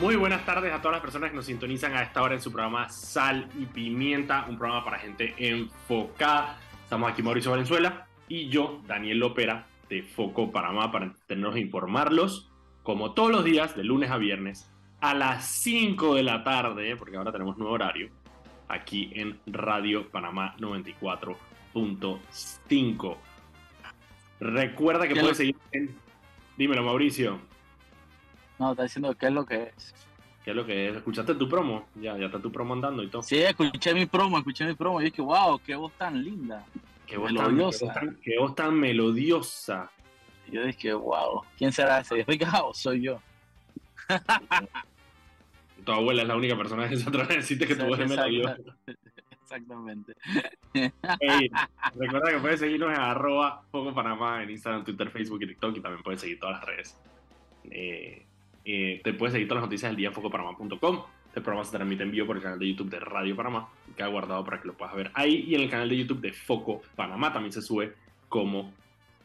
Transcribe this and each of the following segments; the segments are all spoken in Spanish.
Muy buenas tardes a todas las personas que nos sintonizan a esta hora en su programa Sal y Pimienta, un programa para gente enfocada. Estamos aquí Mauricio Valenzuela y yo, Daniel Lopera, de Foco Panamá, para tenernos e informarlos, como todos los días, de lunes a viernes, a las 5 de la tarde, porque ahora tenemos nuevo horario, aquí en Radio Panamá 94.5. Recuerda que puedes seguir en... Dímelo, Mauricio. No, está diciendo qué es lo que es. ¿Qué es lo que es? ¿Escuchaste tu promo? Ya, ya está tu promo andando y todo. Sí, escuché mi promo, escuché mi promo y dije, wow, qué voz tan linda. Qué voz, melodiosa. Tan, qué, voz tan, qué voz tan melodiosa. Y yo dije, wow, ¿quién será ese? Oh, soy yo. tu abuela es la única persona que se atreve a decirte que tu voz es melodiosa. Exactamente. Hey, recuerda que puedes seguirnos en arroba Foco Panamá en Instagram, Twitter, Facebook y TikTok y también puedes seguir todas las redes. Eh, eh, te puedes seguir todas las noticias del día en focopanamá.com. Este programa se transmite en vivo por el canal de YouTube de Radio Panamá, que ha guardado para que lo puedas ver ahí. Y en el canal de YouTube de Foco Panamá también se sube como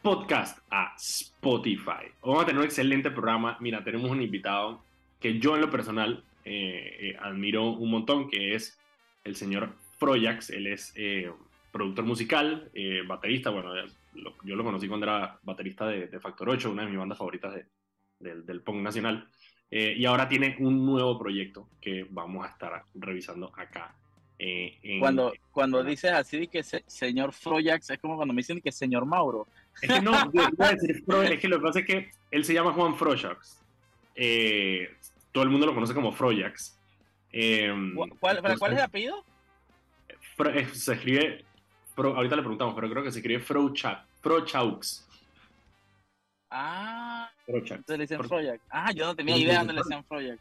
podcast a Spotify. Vamos a tener un excelente programa. Mira, tenemos un invitado que yo en lo personal eh, eh, admiro un montón, que es el señor Froyax. Él es eh, productor musical, eh, baterista. Bueno, lo, yo lo conocí cuando era baterista de, de, Factor 8, una de mis bandas favoritas de, del, del punk nacional. Eh, y ahora tiene un nuevo proyecto que vamos a estar revisando acá. Eh, en, cuando cuando dices así que se, señor Froyax, es como cuando me dicen que señor Mauro. Es que no, es que lo que pasa es que él se llama Juan Froyax. Eh, todo el mundo lo conoce como Froyax. Eh, ¿Cuál, entonces, ¿Cuál es el apellido? Fro, se escribe, ahorita le preguntamos, pero creo que se escribe Frochaux. Ah, Entonces le Froyax. Ah, yo no tenía idea dónde le decían Froyax.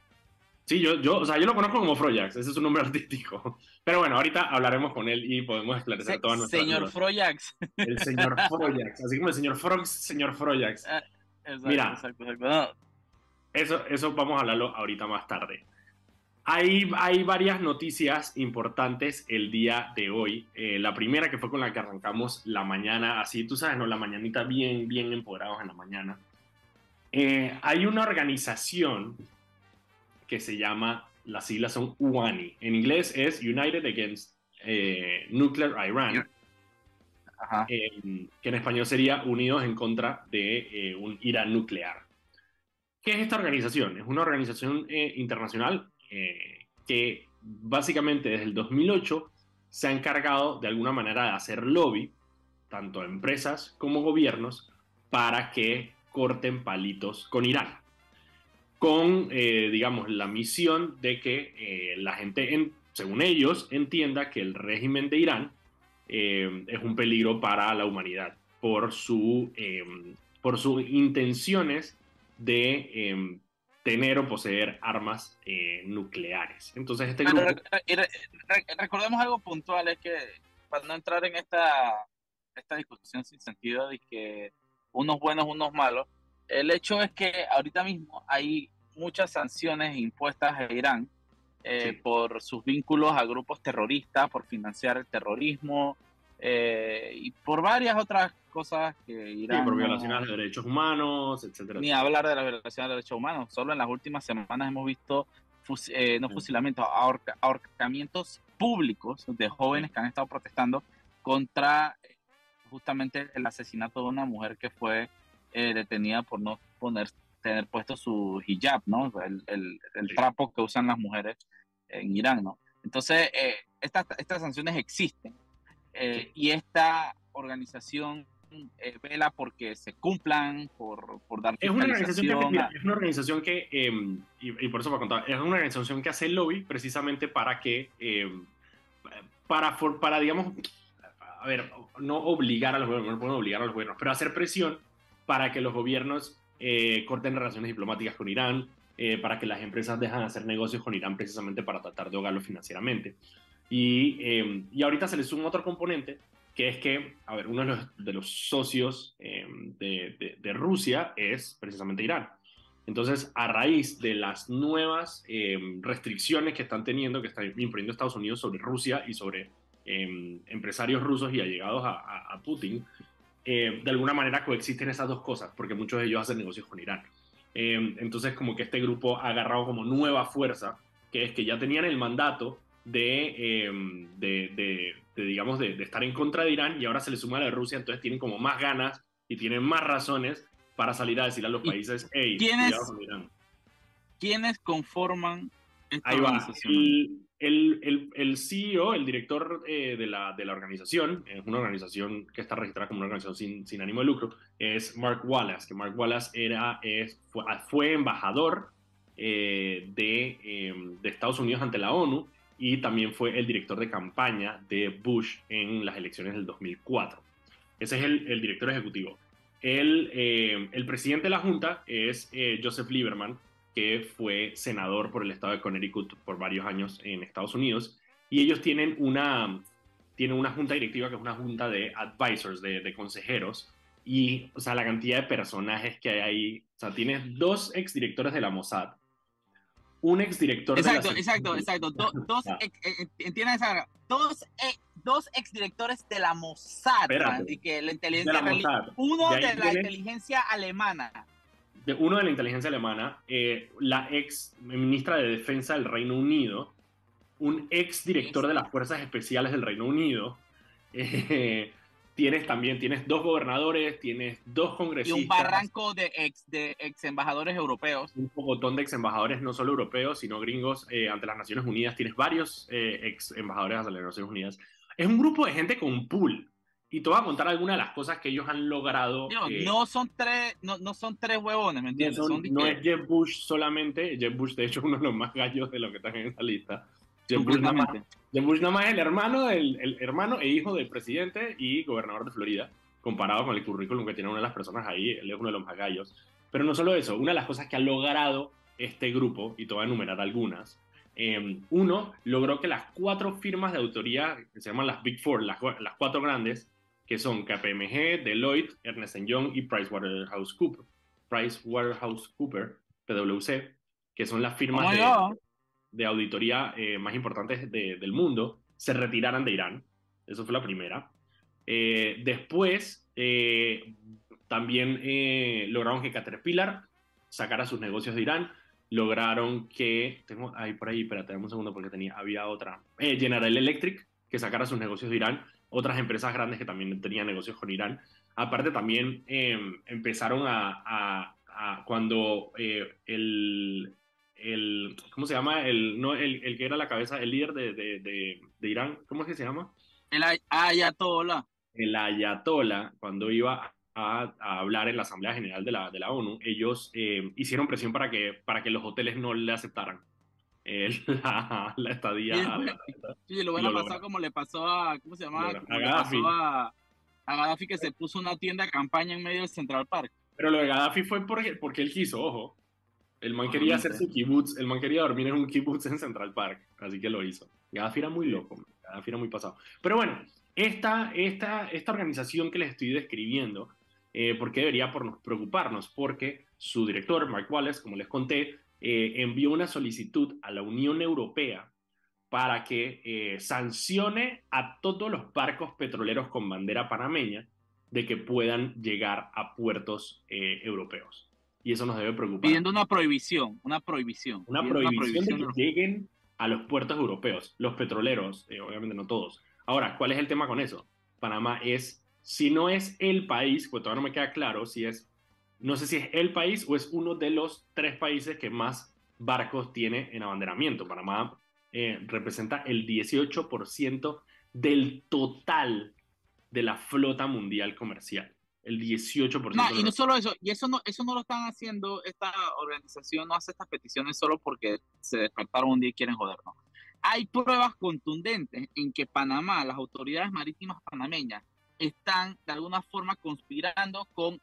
Sí, yo, yo, o sea, yo lo conozco como Froyax, ese es su nombre artístico. Pero bueno, ahorita hablaremos con él y podemos esclarecer Se, todas nuestras Señor dudas. Froyax. El señor Froyax, así como el señor Frogs, señor Froyax. Ah, exacto, Mira, exacto, exacto. No, eso, eso vamos a hablarlo ahorita más tarde. Hay, hay varias noticias importantes el día de hoy. Eh, la primera que fue con la que arrancamos la mañana, así tú sabes, ¿no? La mañanita bien, bien empoderados en la mañana. Eh, hay una organización que se llama, las siglas son UANI. En inglés es United Against eh, Nuclear Iran. Ajá. Que en español sería Unidos en contra de eh, un Irán nuclear. ¿Qué es esta organización? Es una organización eh, internacional eh, que básicamente desde el 2008 se ha encargado de alguna manera de hacer lobby, tanto a empresas como gobiernos, para que corten palitos con Irán. Con, eh, digamos, la misión de que eh, la gente, en, según ellos, entienda que el régimen de Irán es un peligro para la humanidad por, su, por sus intenciones de tener o poseer armas eh, nucleares. Entonces, este Pero grupo... re- re- re- recordemos algo puntual, es que para no entrar en esta, esta discusión sin sentido de que unos buenos, unos malos, el hecho es que ahorita mismo hay muchas sanciones impuestas a Irán eh, Sí. por sus vínculos a grupos terroristas, por financiar el terrorismo eh, y por varias otras cosas que Sí, Irán... por no- violaciones de derechos humanos, etcétera. ni hablar de la violación de derechos humanos. Solo en las últimas semanas hemos visto, fus- eh, no Sí. fusilamientos, ahorca- ahorcamientos públicos de jóvenes que han estado protestando contra eh, justamente el asesinato de una mujer que fue eh, detenida por no poner tener puesto su hijab, ¿no? El, el- el Sí. trapo que usan las mujeres en Irán, ¿no? Entonces, eh, estas, estas sanciones existen eh, y esta organización eh, vela porque se cumplan, por, por dar Es una organización que, mira, es una organización que, eh, y, y por eso para contar, es una organización que hace lobby precisamente para que, eh, para, for- para, digamos, a ver, no obligar a los gobiernos, no pueden obligar a los gobiernos, pero hacer presión para que los gobiernos eh, corten relaciones diplomáticas con Irán, para que las empresas dejan de hacer negocios con Irán precisamente para tratar de ahogarlo financieramente. Y, eh, y ahorita se le suma otro componente, que es que, a ver, uno de los, de los socios eh, de, de, de, Rusia es precisamente Irán. Entonces, a raíz de las nuevas eh, restricciones que están teniendo, que están imponiendo Estados Unidos sobre Rusia y sobre empresarios rusos y allegados a, a, a Putin, de alguna manera coexisten esas dos cosas, porque muchos de ellos hacen negocios con Irán. Entonces como que este grupo ha agarrado como nueva fuerza, que es que ya tenían el mandato de, em, de, de, digamos, de, estar en contra de Irán y ahora se le suma la de Rusia, entonces tienen como más ganas y tienen más razones para salir a decir a los países, hey, ¿quiénes, ¿quiénes conforman esta Ahí organización? El, el, el, CEO, el director eh, de, la, de la organización, es una organización que está registrada como una organización sin, sin ánimo de lucro, es Mark Wallace, que Mark Wallace era, es, fue, fue embajador eh, de, em, de Estados Unidos ante la ONU y también fue el director de campaña de Bush en las elecciones del 2004. Ese es el, director ejecutivo. El, eh, el, presidente de la Junta es eh, Joseph Lieberman, que fue senador por el estado de Connecticut por varios años en Estados Unidos. Y ellos tienen una, tienen una junta directiva que es una junta de advisors, de, de consejeros. Y, o sea, la cantidad de personajes que hay ahí. O sea, tienes dos exdirectores de la Mossad, un exdirector exacto, de la Exacto, exacto, exacto. dos, ex, eh, entiendan esa dos, eh, dos exdirectores de la Mossad, y que la inteligencia de la uno de, de la inteligencia alemana. De uno de la inteligencia alemana, eh, la ex ministra de Defensa del Reino Unido, un ex director de las Fuerzas Especiales del Reino Unido, eh, tienes también, tienes dos gobernadores, tienes dos congresistas. Y un barranco de ex, de ex embajadores europeos. Un montón de ex embajadores, no solo europeos, sino gringos eh, ante las Naciones Unidas. Tienes varios eh, ex embajadores ante las Naciones Unidas. Es un grupo de gente con un pool. Y te voy a contar algunas de las cosas que ellos han logrado. No, no son tres, no, no, son tres huevones, ¿me entiendes? No, no es Jeff Bush solamente. Jeff Bush, de hecho, es uno de los más gallos de los que están en esa lista. Jeff Bush, nada más, Bush nada más es el hermano, el, el, hermano e hijo del presidente y gobernador de Florida, comparado con el currículum que tiene una de las personas ahí, él es uno de los más gallos. Pero no solo eso, una de las cosas que ha logrado este grupo, y te voy a enumerar algunas, eh, uno, logró que las cuatro firmas de autoría, que se llaman las Big Four, las, las cuatro grandes, que son KPMG, Deloitte, Ernest Young y PricewaterhouseCoopers, PricewaterhouseCoopers, PwC, que son las firmas de, de auditoría eh, más importantes del mundo se retiraran de Irán. Eso fue la primera. Eh, después, eh, también lograron que Caterpillar sacara sus negocios de Irán. Lograron que, tengo ahí por ahí, espérate, un segundo porque tenía, había otra. General Electric, que sacara sus negocios de Irán. Otras empresas grandes que también tenían negocios con Irán. Aparte, también empezaron a cuando el, el, ¿cómo se llama? El, no, el, el, que era la cabeza, el líder de, de, de, Irán, ¿cómo es que se llama? El Ayatollah. El Ayatollah, cuando iba a, a, hablar en la Asamblea General de la, de la ONU, ellos eh, hicieron presión para que, para que los hoteles no le aceptaran la, la, estadía. Sí, lo van a pasar como le pasó a, ¿cómo se llama? A Gaddafi. A, a Gaddafi que se puso una tienda de campaña en medio del Central Park. Pero lo de Gaddafi fue porque, porque él quiso, ojo. El man quería hacer su kibutz, el man quería dormir en un kibutz en Central Park, así que lo hizo. Gaddafi era muy loco, Gaddafi era muy pasado. Pero bueno, esta, esta, esta organización que les estoy describiendo, eh, ¿por qué debería por preocuparnos? Porque su director, Mark Wallace, como les conté, eh, envió una solicitud a la Unión Europea para que eh, sancione a todos los barcos petroleros con bandera panameña de que puedan llegar a puertos europeos y eso nos debe preocupar. Pidiendo una prohibición, una prohibición. Una prohibición, de que lleguen a los puertos europeos, los petroleros, eh, obviamente no todos. Ahora, ¿cuál es el tema con eso? Panamá es, si no es el país, pues todavía no me queda claro si es, no sé si es el país o es uno de los tres países que más barcos tiene en abanderamiento. Panamá eh, representa el 18% del total de la flota mundial comercial el 18%. No, y no solo eso, y eso no, eso no lo están haciendo, esta organización no hace estas peticiones solo porque se despertaron un día y quieren jodernos. Hay pruebas contundentes en que Panamá, las autoridades marítimas panameñas, están de alguna forma conspirando con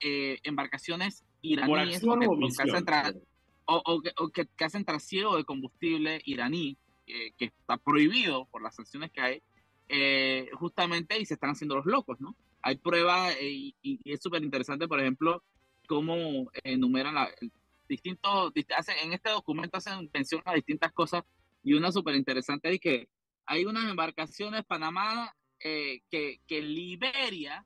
eh, embarcaciones iraníes o que, hacen o, que, hacen trasiego de combustible iraní, eh, que está prohibido por las sanciones que hay, eh, justamente y se están haciendo los locos, ¿no? Hay pruebas eh, y, es súper interesante, por ejemplo, cómo enumeran la, distintos, en este documento hacen mención a distintas cosas y una súper interesante es que hay unas embarcaciones Panamá eh, que, que Liberia,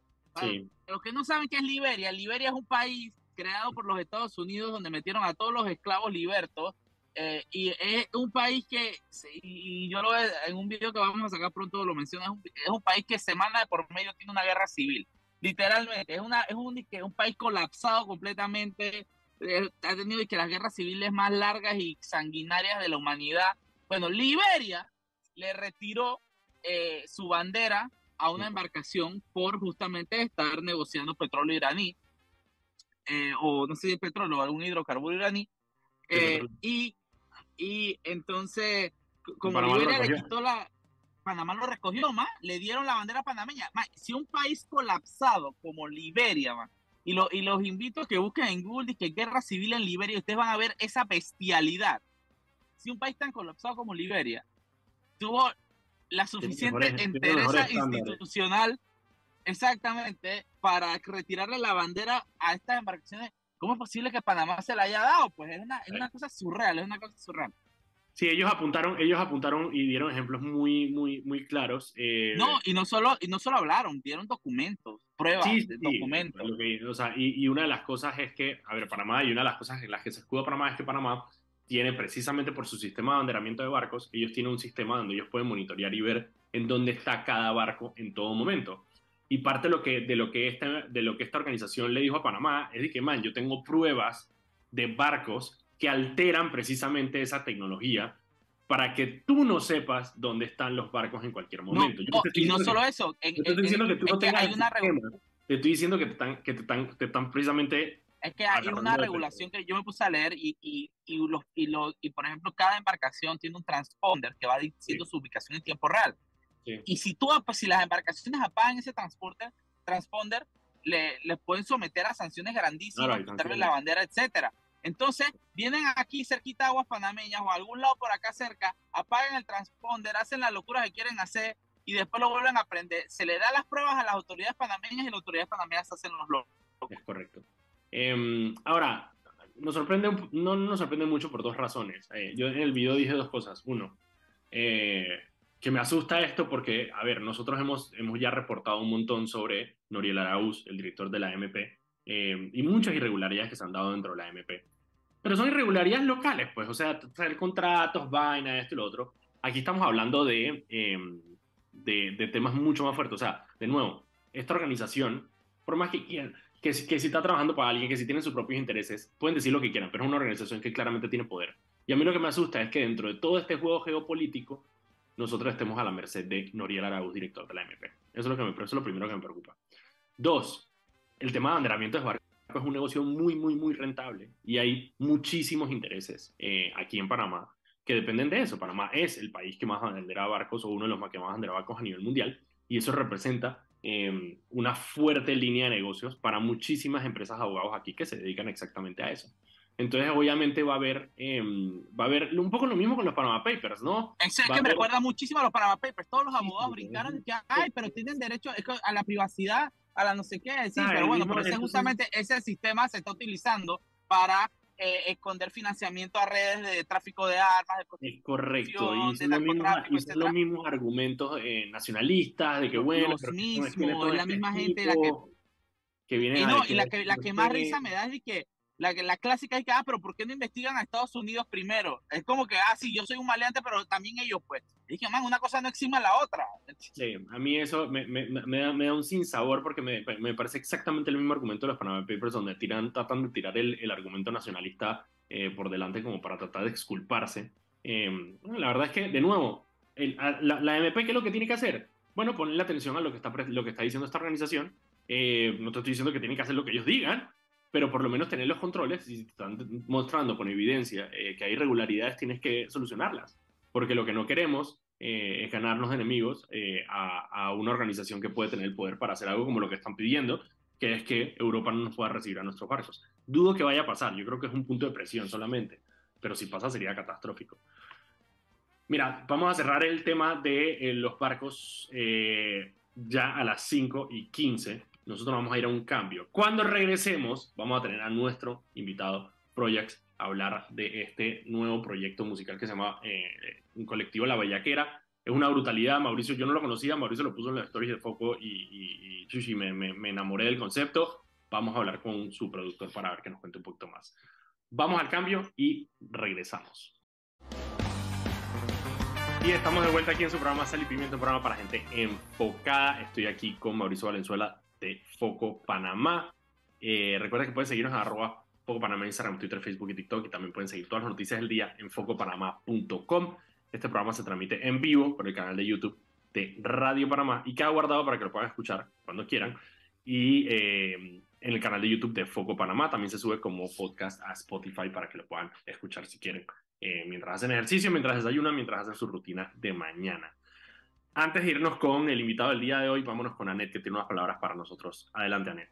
los que no saben qué es Liberia, Liberia es un país creado por los Estados Unidos donde metieron a todos los esclavos libertos. Eh, y es un país que, y yo lo veo en un video que vamos a sacar pronto, lo menciona, es un, es un país que semana de por medio tiene una guerra civil. Literalmente, es, una, es un, un país colapsado completamente. Eh, ha tenido que las guerras civiles más largas y sanguinarias de la humanidad. Bueno, Liberia le retiró eh, su bandera a una embarcación por justamente estar negociando petróleo iraní, o no sé si petróleo, algún hidrocarburo iraní, eh, y, y entonces, como Liberia le quitó la... Panamá lo recogió, más le dieron la bandera panameña. si un país colapsado como Liberia, y, lo, y los invito a que busquen en Google que guerra civil en Liberia, ustedes van a ver esa bestialidad. Si un país tan colapsado como Liberia tuvo la suficiente entereza institucional, exactamente, para retirarle la bandera a estas embarcaciones. ¿Cómo es posible que Panamá se la haya dado? Pues es una, es una cosa surreal, es una cosa surreal. Sí, ellos apuntaron, ellos apuntaron y dieron ejemplos muy, muy, muy claros. Eh, no, y no solo, y no solo hablaron, dieron documentos, pruebas, sí, documentos. o sea, y, y, una de las cosas es que, a ver, Panamá, y una de las cosas en las que se escuda Panamá es que Panamá tiene precisamente por su sistema de abanderamiento de barcos, ellos tienen un sistema donde ellos pueden monitorear y ver en dónde está cada barco en todo momento. Y parte de lo que, de lo que, esta, de lo que esta organización le dijo a Panamá es de que, man, yo tengo pruebas de barcos que alteran precisamente esa tecnología para que tú no sepas dónde están los barcos en cualquier momento. y no solo eso. te estoy diciendo que tú no tengas hay una Te estoy diciendo que te están, que te están, te están precisamente es que hay una regulación que yo me puse a leer y, y, y, los, y, los, y, por ejemplo, cada embarcación tiene un transponder que va diciendo su ubicación en tiempo real. Y si tú, pues, si las embarcaciones apagan ese transporte, transponder, le, le pueden someter a sanciones grandísimas, quitarle la bandera, etcétera. Entonces, vienen aquí cerquita aguas panameñas o a algún lado por acá cerca, apagan el transponder, hacen la locura que quieren hacer y después lo vuelven a aprender. Se le da las pruebas a las autoridades panameñas y las autoridades panameñas hacen los locos. Es correcto. Em, ahora, nos sorprende, no nos sorprende mucho por dos razones. Eh, yo en el video dije dos cosas. Uno, eh, que me asusta esto porque, a ver, nosotros hemos, hemos ya reportado un montón sobre Noriel Araúz, el director de la MP, em, y muchas irregularidades que se han dado dentro de la MP. Pero son irregularidades locales, pues, o sea, hacer contratos, vaina, esto y lo otro. Aquí estamos hablando de, em, de, de temas mucho más fuertes. O sea, de nuevo, esta organización, por más que quieran, que, si está trabajando para alguien, que si tiene sus propios intereses, pueden decir lo que quieran, pero es una organización que claramente tiene poder. Y a mí lo que me asusta es que dentro de todo este juego geopolítico, nosotros estemos a la merced de Noriel Arauz, director de la MP. Eso es lo, que me, eso es lo primero que me preocupa. Dos, el tema de abanderamiento de barcos es un negocio muy, muy, muy rentable y hay muchísimos intereses eh, aquí en Panamá que dependen de eso. Panamá es el país que más a barcos o uno de los que más a barcos a nivel mundial y eso representa Em, una fuerte línea de negocios para muchísimas empresas abogados aquí que se dedican exactamente a eso. Entonces, obviamente va a haber, em, va a haber un poco lo mismo con los Panama Papers, ¿no? Es que me recuerda muchísimo a los Panama Papers. Todos los abogados brincaron que, ay, pero tienen derecho a la privacidad, a la no sé qué. Sí, pero bueno, pero ese, justamente ese sistema se está utilizando para eh, esconder financiamiento a redes de tráfico de armas. De es correcto, y son, los mismos, argumentos eh, nacionalistas de que bueno, los mismos, es la misma gente la que, que viene y, no, y la que, la que más risa me da es que la, la clásica es que, ah, pero ¿por qué no investigan a Estados Unidos primero? Es como que, ah, sí, yo soy un maleante, pero también ellos, pues. Y que, man, una cosa no exima a la otra. Sí, a mí eso me, me, me, da, me da, un sinsabor porque me, parece exactamente el mismo argumento de los Panama Papers, donde tiran, tratan de tirar el, el argumento nacionalista eh, por delante como para tratar de exculparse. Eh, la verdad es que, de nuevo, el, la, la, MP, ¿qué es lo que tiene que hacer? Bueno, ponerle atención a lo que está, lo que está diciendo esta organización. Eh, no te estoy diciendo que tienen que hacer lo que ellos digan, pero por lo menos tener los controles, si están mostrando con evidencia eh, que hay irregularidades, tienes que solucionarlas, porque lo que no queremos eh, es ganarnos enemigos eh, a, a, una organización que puede tener el poder para hacer algo como lo que están pidiendo, que es que Europa no nos pueda recibir a nuestros barcos. Dudo que vaya a pasar, yo creo que es un punto de presión solamente, pero si pasa sería catastrófico. Mira, vamos a cerrar el tema de los barcos ya a las 5 y 15 nosotros vamos a ir a un cambio. Cuando regresemos, vamos a tener a nuestro invitado Projects a hablar de este nuevo proyecto musical que se llama eh, Un colectivo La Bellaquera. Es una brutalidad, Mauricio, yo no lo conocía, Mauricio lo puso en las stories de Foco y, y, me, me, enamoré del concepto. vamos a hablar con su productor para ver que nos cuente un poquito más. Vamos al cambio y regresamos. Y estamos de vuelta aquí en su programa Sal y Pimiento, un programa para gente enfocada. Estoy aquí con Mauricio Valenzuela de Foco Panamá. Eh, recuerda que pueden seguirnos a arroba Foco Panamá en Instagram, Twitter, Facebook y TikTok. Y también pueden seguir todas las noticias del día en focopanamá.com. Este programa se transmite en vivo por el canal de YouTube de Radio Panamá y queda guardado para que lo puedan escuchar cuando quieran. Y eh, en el canal de YouTube de Foco Panamá también se sube como podcast a Spotify para que lo puedan escuchar si quieren. Eh, mientras hacen ejercicio, mientras desayunan, mientras hacen su rutina de mañana. Antes de irnos con el invitado del día de hoy, vámonos con Anet, que tiene unas palabras para nosotros. Adelante, Anet.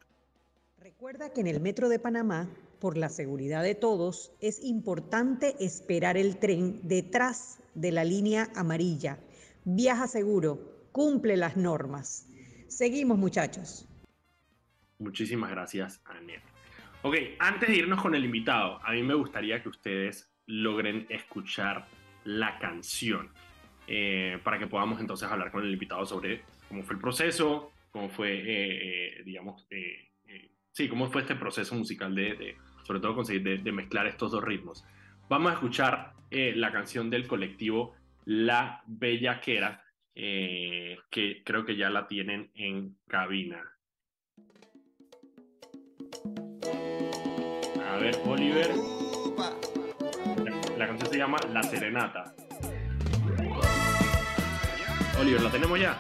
Recuerda que en el Metro de Panamá, por la seguridad de todos, es importante esperar el tren detrás de la línea amarilla. Viaja seguro, cumple las normas. Seguimos, muchachos. Muchísimas gracias, Anet. Ok, antes de irnos con el invitado, a mí me gustaría que ustedes logren escuchar la canción. Eh, para que podamos entonces hablar con el invitado sobre cómo fue el proceso, cómo fue, eh, eh, digamos, sí, cómo fue este proceso musical de, sobre todo conseguir de, mezclar estos dos ritmos. Vamos a escuchar la canción del colectivo La Bellaquera, que creo que ya la tienen en cabina. A ver, Oliver. La canción se llama La Serenata. Oliver, ¿la tenemos ya?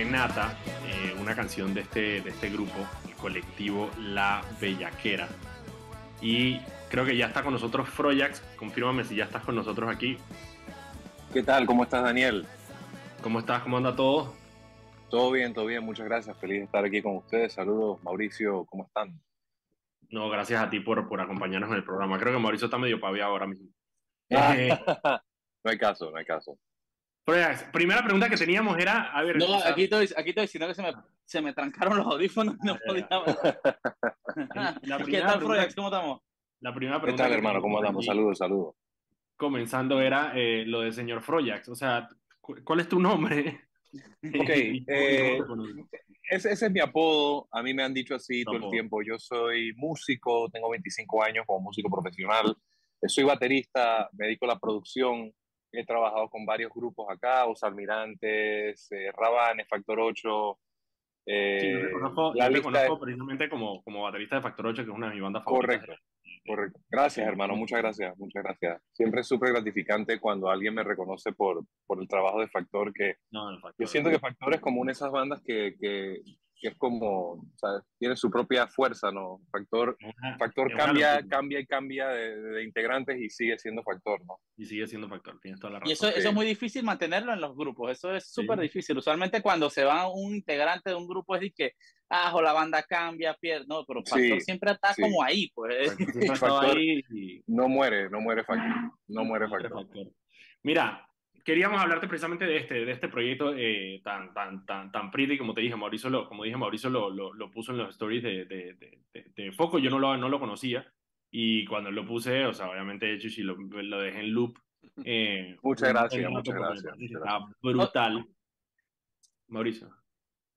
Serenata, eh, una canción de este, de este grupo, el colectivo La Bellaquera. Y creo que ya está con nosotros Froyax. Confírmame si ya estás con nosotros aquí. ¿Qué tal? ¿Cómo estás, Daniel? ¿Cómo estás? ¿Cómo anda todo? Todo bien, todo bien. Muchas gracias. Feliz de estar aquí con ustedes. Saludos, Mauricio. ¿Cómo están? No, gracias a ti por, por acompañarnos en el programa. Creo que Mauricio está medio paviado ahora mismo. Ah, eh, no hay caso, no hay caso. Primera pregunta que teníamos era, a ver... No, aquí estoy, aquí estoy diciendo que se me, se me trancaron los audífonos y no podía... la ¿Qué tal, Froyax? ¿Cómo estamos? La primera pregunta... ¿Qué tal, hermano? ¿Cómo andamos? Saludos, saludos. Comenzando era eh, lo de señor Froyax. O sea, ¿cuál es tu nombre? Ok, eh, ese, ese, es mi apodo, a mí me han dicho así todo el tiempo. Yo soy músico, tengo 25 años como músico profesional, soy baterista, me dedico a la producción, he trabajado con varios grupos acá, Os Almirantes, eh, Rabanes, Factor 8. Eh, sí, yo reconozco, yo reconozco precisamente como, como baterista de Factor 8, que es una de mis bandas favoritas. Correcto. Correcto. Gracias, hermano. Muchas gracias. Muchas gracias. Siempre es súper gratificante cuando alguien me reconoce por, por el trabajo de Factor, que yo siento que Factor es como una de esas bandas que, que, que es como, ¿sabes? tiene su propia fuerza, ¿no? Factor, factor cambia, cambia y cambia de, integrantes y sigue siendo factor, ¿no? Y sigue siendo factor, tienes toda la razón. Y eso, eso es muy difícil mantenerlo en los grupos, eso es súper difícil. Usualmente cuando se va un integrante de un grupo es de que, ah, o la banda cambia, pierde, no, pero factor siempre está como ahí, pues. Factor, No muere, no muere factor, no muere factor. Mira, queríamos hablarte precisamente de este, de este proyecto eh, tan, tan, tan, tan pretty, como te dije, Mauricio lo, como dije, Mauricio lo, lo, lo puso en los stories de, de, de, de, Foco, yo no lo, no lo conocía, y cuando lo puse, o sea, obviamente, de hecho, si lo, lo dejé en loop. Eh, muchas gracias, muchas gracias. Está brutal. Mauricio.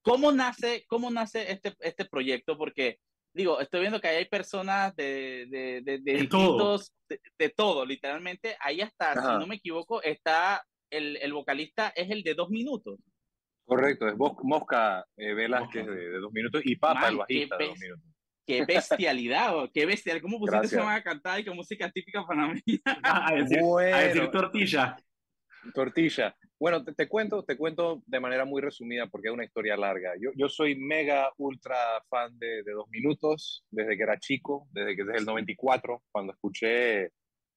¿Cómo nace, cómo nace este, este proyecto? Porque digo, estoy viendo que hay personas de, de, de, de distintos, todo. De, todo, literalmente. Ahí hasta, si no me equivoco, está el, el, vocalista es el de dos minutos. Correcto, es Mosca eh, Velázquez de, de, dos minutos y Papa, el bajista, de dos minutos. Qué bestialidad, qué bestialidad. ¿Cómo pusiste esa van a cantar y con música típica panameña? a, decir, bueno, a decir tortilla. Tortilla. Bueno, te, te, cuento, te cuento de manera muy resumida porque es una historia larga. Yo, yo soy mega, ultra fan de, de Dos Minutos desde que era chico, desde que desde el 94, cuando escuché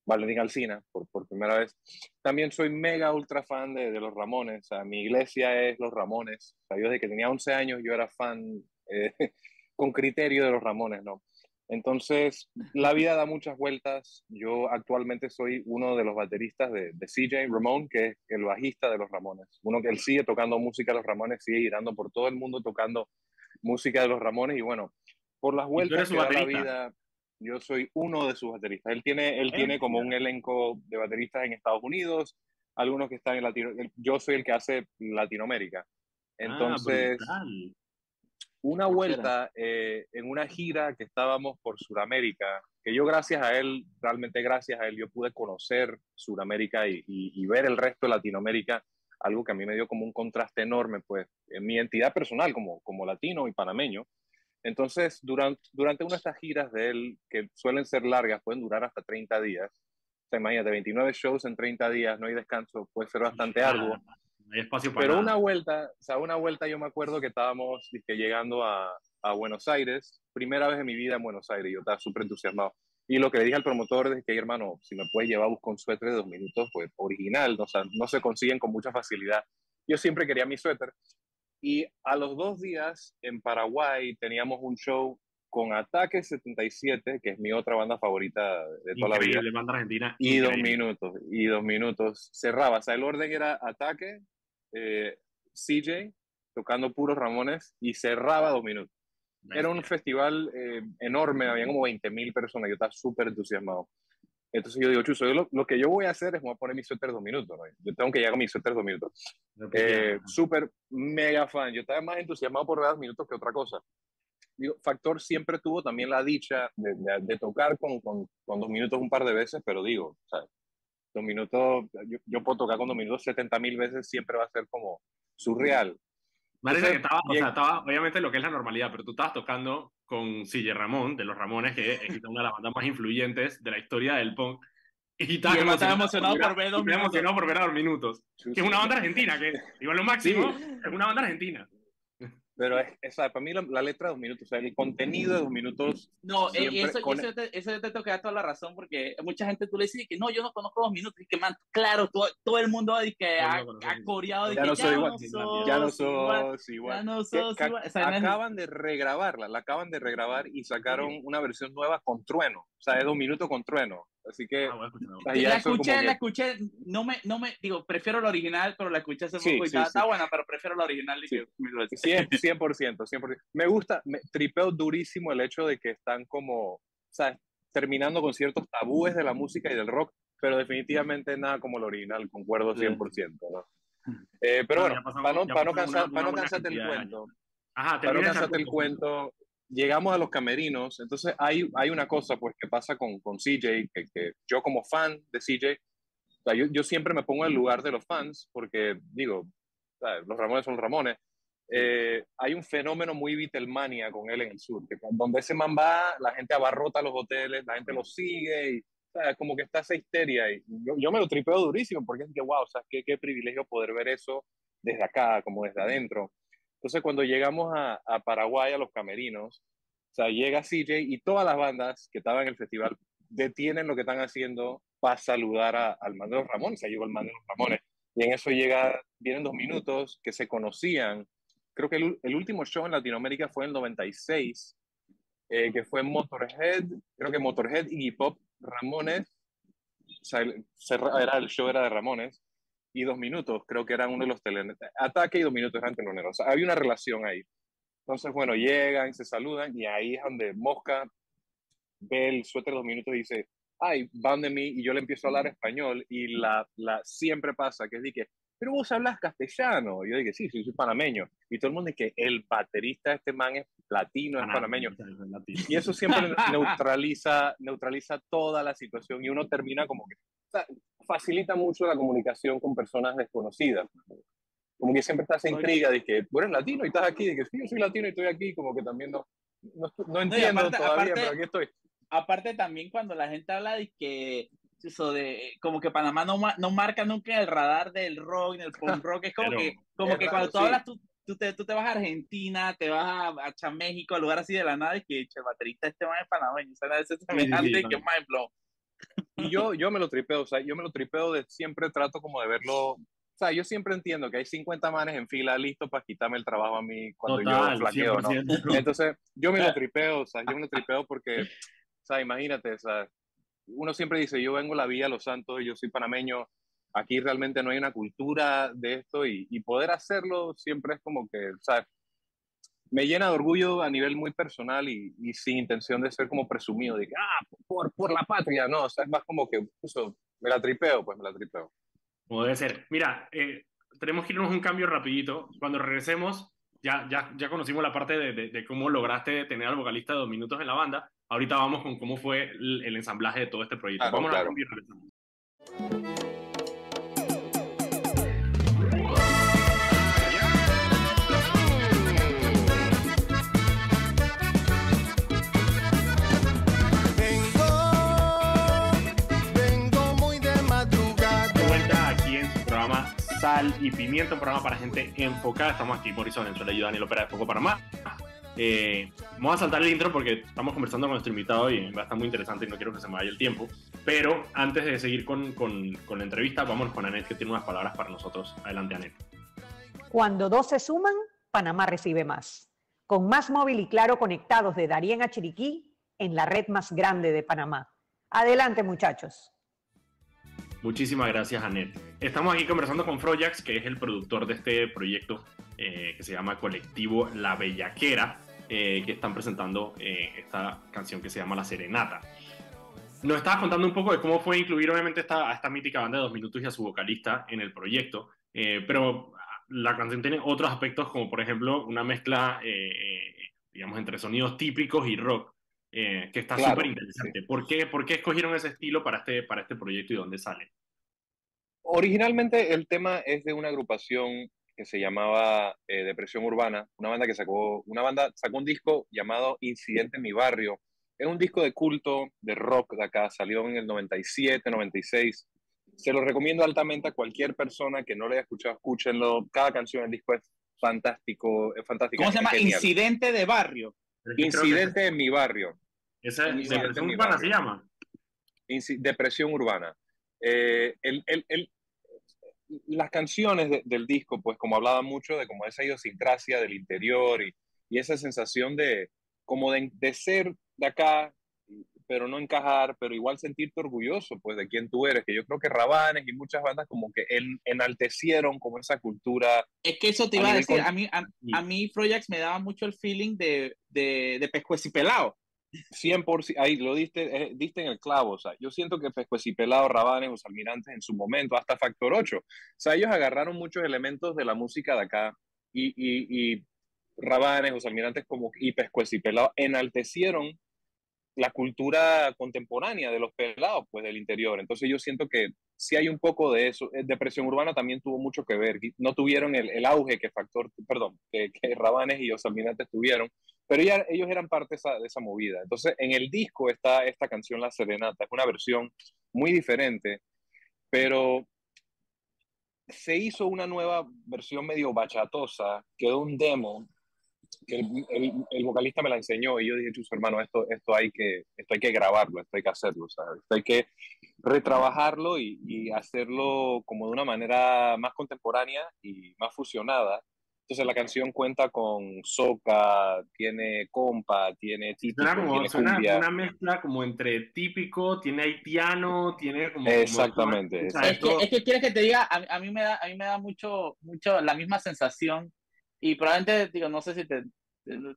Valentín Alcina por, por primera vez. También soy mega ultra fan de, de, los Ramones, o sea, mi iglesia es los Ramones. O sea, yo desde que tenía 11 años yo era fan eh, con criterio de los Ramones, ¿no? Entonces, la vida da muchas vueltas. Yo actualmente soy uno de los bateristas de, de CJ Ramón, que es el bajista de los Ramones. Uno que él sigue tocando música de los Ramones, sigue girando por todo el mundo tocando música de los Ramones y bueno, por las vueltas que da la vida yo soy uno de sus bateristas. Él tiene, él tiene como un elenco de bateristas en Estados Unidos, algunos que están en Latinoamérica. Yo soy el que hace Latinoamérica. Ah, Entonces, una vuelta eh, en una gira que estábamos por Sudamérica, que yo gracias a él, realmente gracias a él, yo pude conocer Sudamérica y, y, ver el resto de Latinoamérica, algo que a mí me dio como un contraste enorme, pues, en mi entidad personal como, como latino y panameño, entonces, durante, durante una de estas giras de él, que suelen ser largas, pueden durar hasta 30 días, o sea, imagínate, 29 shows en 30 días, no hay descanso, puede ser bastante arduo. No hay espacio para Pero una vuelta, o sea, una vuelta yo me acuerdo que estábamos llegando a, a, Buenos Aires, primera vez en mi vida en Buenos Aires, yo estaba súper entusiasmado. Y lo que le dije al promotor es que, hermano, si me puede llevar, buscar un suéter de dos minutos, pues original, o sea, no se consiguen con mucha facilidad. Yo siempre quería mi suéter. Y a los dos días en Paraguay teníamos un show con Ataque 77, que es mi otra banda favorita de toda la vida. banda argentina. Y dos minutos, y dos minutos. Cerraba, o sea, el orden era Ataque, eh, CJ, tocando puros Ramones, y cerraba dos minutos. Era un festival eh, enorme, había como 20.000 personas, yo estaba súper entusiasmado. Entonces yo digo, Chuso, lo, lo, que yo voy a hacer es voy a poner mi suéter dos minutos. ¿no? Yo tengo que llegar con mi suéter dos minutos. Eh, Súper, mega fan. Yo estaba más entusiasmado por dos minutos que otra cosa. Digo, Factor siempre tuvo también la dicha de, de, de tocar con, con, con, dos minutos un par de veces, pero digo, ¿sabes? dos minutos, yo, yo, puedo tocar con dos minutos 70 mil veces, siempre va a ser como surreal. Parece que estaba, o sea, estaba, obviamente lo que es la normalidad, pero tú estabas tocando con Sille Ramón, de los Ramones, que es una de las bandas más influyentes de la historia del punk. Y estaba, estaba emocionado, por ver dos minutos. emocionado por ver a dos minutos. Que es una banda argentina, que igual lo máximo, sí. es una banda argentina. Pero es, es, para mí la, la, letra de dos minutos, o sea, el contenido de dos minutos. No, eh, eso, con... eso, te, eso te toca toda la razón, porque mucha gente tú le dices que no, yo no conozco dos minutos, y que man, claro, todo, todo el mundo y que ha, ha coreado, ya, que, no soy igual, ya no sos igual, ya no sos igual. O sea, acaban de regrabarla, la acaban de regrabar y sacaron sí. una versión nueva con trueno, o sea, es dos minutos con trueno. Así que. Ah, la escuché, la escuché, no me, no me, digo, prefiero la original, pero la escuché hace sí, poco y sí, está, sí. está, buena, pero prefiero la original. Sí. 100%, 100%, 100%. Me gusta, me tripeo durísimo el hecho de que están como, o sea, terminando con ciertos tabúes de la música y del rock, pero definitivamente nada como el original, concuerdo 100%, ¿no? Eh, pero bueno, pasamos, para no, cansarte el cuento, Ajá, para no cansarte el cuento, llegamos a los camerinos, entonces hay, hay una cosa pues que pasa con, con CJ, que, que yo como fan de CJ, o sea, yo, yo, siempre me pongo en el lugar de los fans, porque digo, los Ramones son los Ramones, eh, hay un fenómeno muy Beatlemania con él en el sur, que donde ese man va, la gente abarrota los hoteles, la gente lo sigue, y como que está esa histeria, y yo, yo me lo tripeo durísimo, porque es que, wow, o sea, qué, qué privilegio poder ver eso desde acá, como desde adentro. Entonces, cuando llegamos a, a, Paraguay, a los camerinos, o sea, llega CJ y todas las bandas que estaban en el festival detienen lo que están haciendo para saludar a, al man de los Ramones. Llegó el man de los Ramones. Y en eso llega, vienen dos minutos que se conocían. Creo que el, el último show en Latinoamérica fue en el 96, eh, que fue Motorhead, creo que Motorhead, Iggy Pop, Ramones. O sea, era, el show era de Ramones y dos minutos, creo que eran uno de los teloneros. Ataque y dos minutos eran teloneros. O sea, había una relación ahí. Entonces, bueno, llegan, se saludan y ahí es donde Mosca ve el suéter de dos minutos y dice, ay, van de mí y yo le empiezo a hablar español y la, la siempre pasa que es de que, pero vos hablas castellano. Y yo dije, sí, sí, soy panameño. Y todo el mundo dice que el baterista de este man es latino, es panameño. Y eso siempre neutraliza, neutraliza toda la situación y uno termina como que, o sea, facilita mucho la comunicación con personas desconocidas. Como que siempre está esa intriga de que tú eres latino y estás aquí, de que sí, yo soy latino y estoy aquí, como que también no, no, no entiendo aparte, todavía, aparte, pero aquí estoy. Aparte también cuando la gente habla de que eso de como que Panamá no, no marca nunca el radar del rock, del punk rock, es como pero, que, como que cuando tú sí. hablas, tú, tú, te, tú te vas a Argentina, te vas a, a, a México, a lugar así de la nada, y que el baterista este man es panameño, o sea, es semejante sí, sí, que mind blow. Y yo, yo me lo tripeo, o sea, yo me lo tripeo de siempre trato como de verlo, o sea, yo siempre entiendo que hay 50 manes en fila listos para quitarme el trabajo a mí cuando Total, yo flaqueo, 100%. ¿no? Entonces, yo me lo tripeo, o sea, yo me lo tripeo porque, o sea, imagínate, o sea, uno siempre dice, yo vengo a la Villa Los Santos, yo soy panameño, aquí realmente no hay una cultura de esto y, y poder hacerlo siempre es como que, o sea, me llena de orgullo a nivel muy personal y, y, sin intención de ser como presumido, de que, ah, por, por la patria, no, o sea, es más como que, eso, me la tripeo, pues me la tripeo. Como debe ser. Mira, eh, tenemos que irnos un cambio rapidito. Cuando regresemos, ya, ya, ya conocimos la parte de, de, de, cómo lograste tener al vocalista de dos minutos en la banda. Ahorita vamos con cómo fue el, el ensamblaje de todo este proyecto. Ah, vamos claro. a cambio Sal y Pimienta, un programa para gente enfocada. Estamos aquí, Mauricio Venezuela y Daniel Opera de Foco Panamá. Eh, vamos a saltar el intro porque estamos conversando con nuestro invitado y va a estar muy interesante y no quiero que se me vaya el tiempo. Pero antes de seguir con, con, con la entrevista, vamos con Anet que tiene unas palabras para nosotros. Adelante, Anet. Cuando dos se suman, Panamá recibe más. Con más móvil y claro conectados de Darien a Chiriquí en la red más grande de Panamá. Adelante, muchachos. Muchísimas gracias, Anet. Estamos aquí conversando con Frojax, que es el productor de este proyecto eh, que se llama Colectivo La Bellaquera, eh, que están presentando eh, esta canción que se llama La Serenata. Nos estabas contando un poco de cómo fue incluir, obviamente, esta, a esta mítica banda de dos minutos y a su vocalista en el proyecto, pero la canción tiene otros aspectos, como por ejemplo una mezcla, digamos, entre sonidos típicos y rock. Eh, que está súper claro, interesante. Sí. ¿Por, qué, ¿Por qué escogieron ese estilo para este, para este proyecto y dónde sale? Originalmente el tema es de una agrupación que se llamaba eh, Depresión Urbana, una banda que sacó, una banda sacó un disco llamado Incidente en mi barrio. Es un disco de culto, de rock de acá, salió en el 97, 96. Se lo recomiendo altamente a cualquier persona que no lo haya escuchado, escúchenlo. Cada canción del disco es fantástico, fantástico. ¿Cómo se llama? Incidente de barrio. Incidente en mi barrio. Esa depresión urbana se llama. Depresión urbana. Eh, el, el, el, las canciones del disco, pues como hablaba mucho de como esa idiosincrasia del interior y, y esa sensación de como de, de, ser de acá, pero no encajar, pero igual sentirte orgulloso pues de quién tú eres, que yo creo que Rabanes y muchas bandas como que en, enaltecieron como esa cultura. Es que eso te iba a, decir, a mí, a, a mí Projects me daba mucho el feeling de, de, de Pescuecipelado. 100%, ahí lo diste, eh, diste en el clavo, o sea, yo siento que Pescuecipelado, Rabanes, los Almirantes en su momento, hasta Factor 8, o sea, ellos agarraron muchos elementos de la música de acá y, y, Rabanes, los Almirantes como, y Pescuecipelado enaltecieron la cultura contemporánea de los pelados, pues del interior. Entonces yo siento que si hay un poco de eso. Eh, depresión urbana también tuvo mucho que ver. No tuvieron el, el auge que Factor, perdón, que, Rabanes y los Almirantes tuvieron, pero ya, ellos eran parte de esa, movida. Entonces en el disco está esta canción La Serenata, es una versión muy diferente, pero se hizo una nueva versión medio bachatosa, quedó un demo que el, vocalista me la enseñó y yo dije, chus, hermano, esto, esto, hay que, esto hay que grabarlo, esto hay que hacerlo. Esto hay que retrabajarlo y, y, hacerlo como de una manera más contemporánea y más fusionada. Entonces la canción cuenta con soca, tiene compa, tiene típico, como, tiene suena cumbia. una mezcla como entre típico, tiene haitiano, tiene como... Exactamente. Como, es, que, es, que, quieres que te diga, a, a, mí me da, a mí me da mucho, mucho la misma sensación y probablemente, digo, no sé si te,